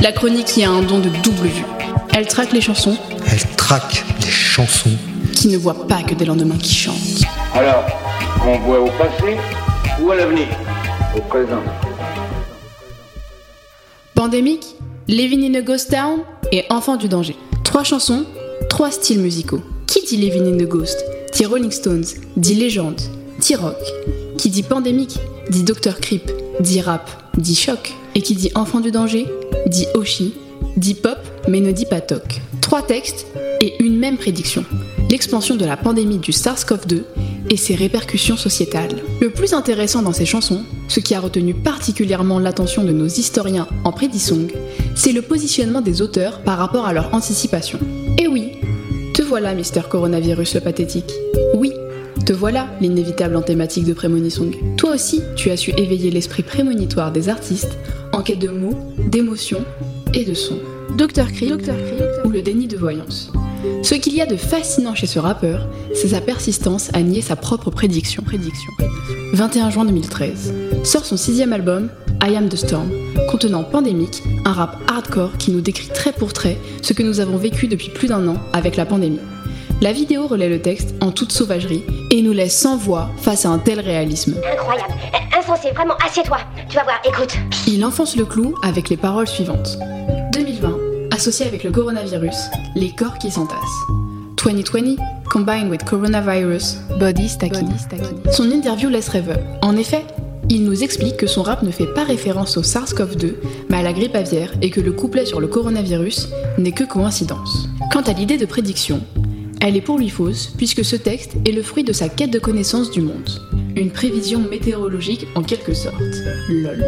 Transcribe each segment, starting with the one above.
la chronique qui a un don de double vue. Elle traque les chansons Elle traque les chansons. qui ne voient pas que des lendemains qui chantent. Alors, on voit au passé ou à l'avenir Au présent. Pandémique, Living in a Ghost Town et Enfant du danger. Trois chansons, trois styles musicaux. Qui dit Living in a Ghost dit Rolling Stones, dit légende, dit rock. Qui dit pandémique dit Dr. Creep, dit rap, dit choc. Et qui dit Enfant du danger dit Oshi, dit pop mais ne dit pas toc. Trois textes et une même prédiction. L'expansion de la pandémie du SARS-CoV-2 et ses répercussions sociétales. Le plus intéressant dans ces chansons, ce qui a retenu particulièrement l'attention de nos historiens en prédisong, c'est le positionnement des auteurs par rapport à leur anticipation. Et oui, te voilà, Mister Coronavirus le pathétique. Oui, te voilà, l'inévitable en thématique de Prémonisong. Toi aussi, tu as su éveiller l'esprit prémonitoire des artistes en quête de mots, d'émotions et de sons. Dr. Creep, ou le déni de voyance. Ce qu'il y a de fascinant chez ce rappeur, c'est sa persistance à nier sa propre prédiction. prédiction. 21 juin 2013, sort son sixième album, I Am the Storm, contenant Pandémique, un rap hardcore qui nous décrit trait pour trait ce que nous avons vécu depuis plus d'un an avec la pandémie. La vidéo relaie le texte en toute sauvagerie et nous laisse sans voix face à un tel réalisme. Incroyable. Insensé, vraiment, assieds-toi. Tu vas voir, écoute. Il enfonce le clou avec les paroles suivantes. 2020, associé avec le coronavirus, les corps qui s'entassent. 2020, combined with coronavirus, body stacking. Son interview laisse rêveur. En effet, il nous explique que son rap ne fait pas référence au SARS-CoV-2, mais à la grippe aviaire et que le couplet sur le coronavirus n'est que coïncidence. Quant à l'idée de prédiction, elle est pour lui fausse, puisque ce texte est le fruit de sa quête de connaissance du monde. Une prévision météorologique en quelque sorte. LOL.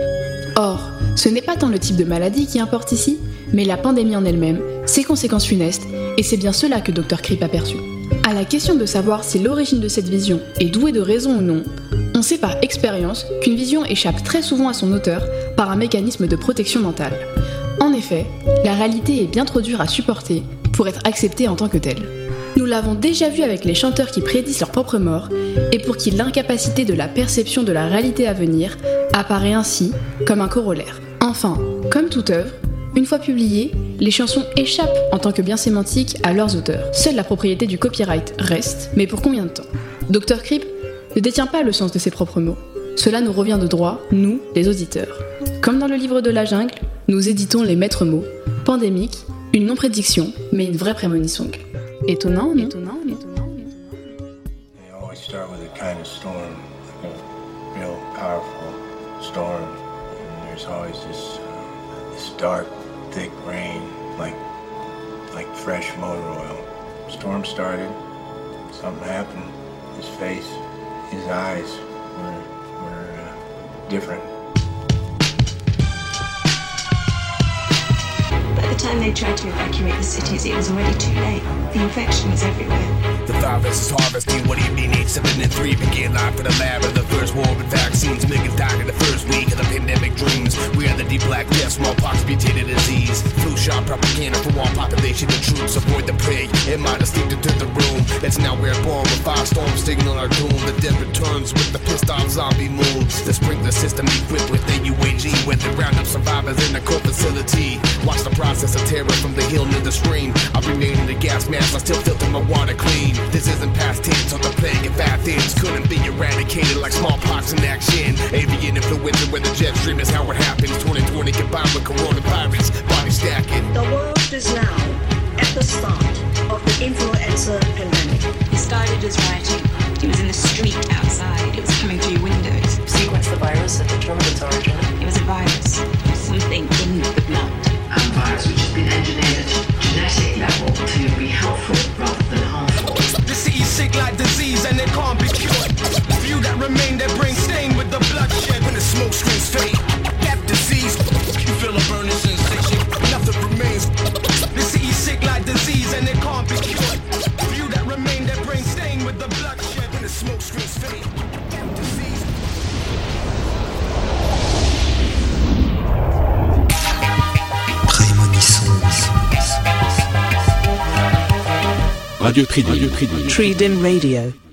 Or, ce n'est pas tant le type de maladie qui importe ici, mais la pandémie en elle-même, ses conséquences funestes, et c'est bien cela que Dr. Creep a perçu. À la question de savoir si l'origine de cette vision est douée de raison ou non, on sait par expérience qu'une vision échappe très souvent à son auteur par un mécanisme de protection mentale. En effet, la réalité est bien trop dure à supporter pour être acceptée en tant que telle. Nous l'avons déjà vu avec les chanteurs qui prédisent leur propre mort et pour qui l'incapacité de la perception de la réalité à venir apparaît ainsi comme un corollaire. Enfin, comme toute œuvre, une fois publiées, les chansons échappent en tant que bien sémantiques à leurs auteurs. Seule la propriété du copyright reste, mais pour combien de temps? Dr. Creep ne détient pas le sens de ses propres mots. Cela nous revient de droit, nous, les auditeurs. Comme dans le livre de la jungle, nous éditons les maîtres mots. Pandémique, une non-prédiction, mais une vraie prémonition. Étonnant, non Étonnant, étonnant, They always start with a kind of storm, like a real powerful storm. And there's always this, uh, this dark, thick rain, like, like fresh motor oil. Storm started, something happened. His face, his eyes were, were uh, different. Time they tried to evacuate the cities, it was already too late. The infection was everywhere. The virus is harvesting. What? Eight, seven, and three began life in the lab of the first war with vaccines. Millions died in the first week of the pandemic dreams. We are the deep black death, smallpox, mutated disease. Flu shot propaganda for all population. The troops avoid the plague and minus leaked into the room. It's now we're born with five storms signal our doom. The dead returns with the pissed off zombie moves. The sprinkler system equipped with the survivors in the cold facility. Watch the process of terror from the hill near the stream. I remain in the gas mask, I still filter my water clean. This isn't past tense, on the plague of bad things couldn't be eradicated like smallpox in action. Avian influenza, where the jet stream is how it happens. 2020 combined with coronavirus, body stacking. The world is now disease and they can't be cured. Few that remain, their brain stained with the bloodshed. When the smoke screens fade, that disease, you feel a burning sensation. Nothing remains. The city's sick like disease and they can't be cured. Few that remain, their brain stained with the bloodshed. When the smoke screens fade. Radio Trident. Radio Trident. Trident Radio.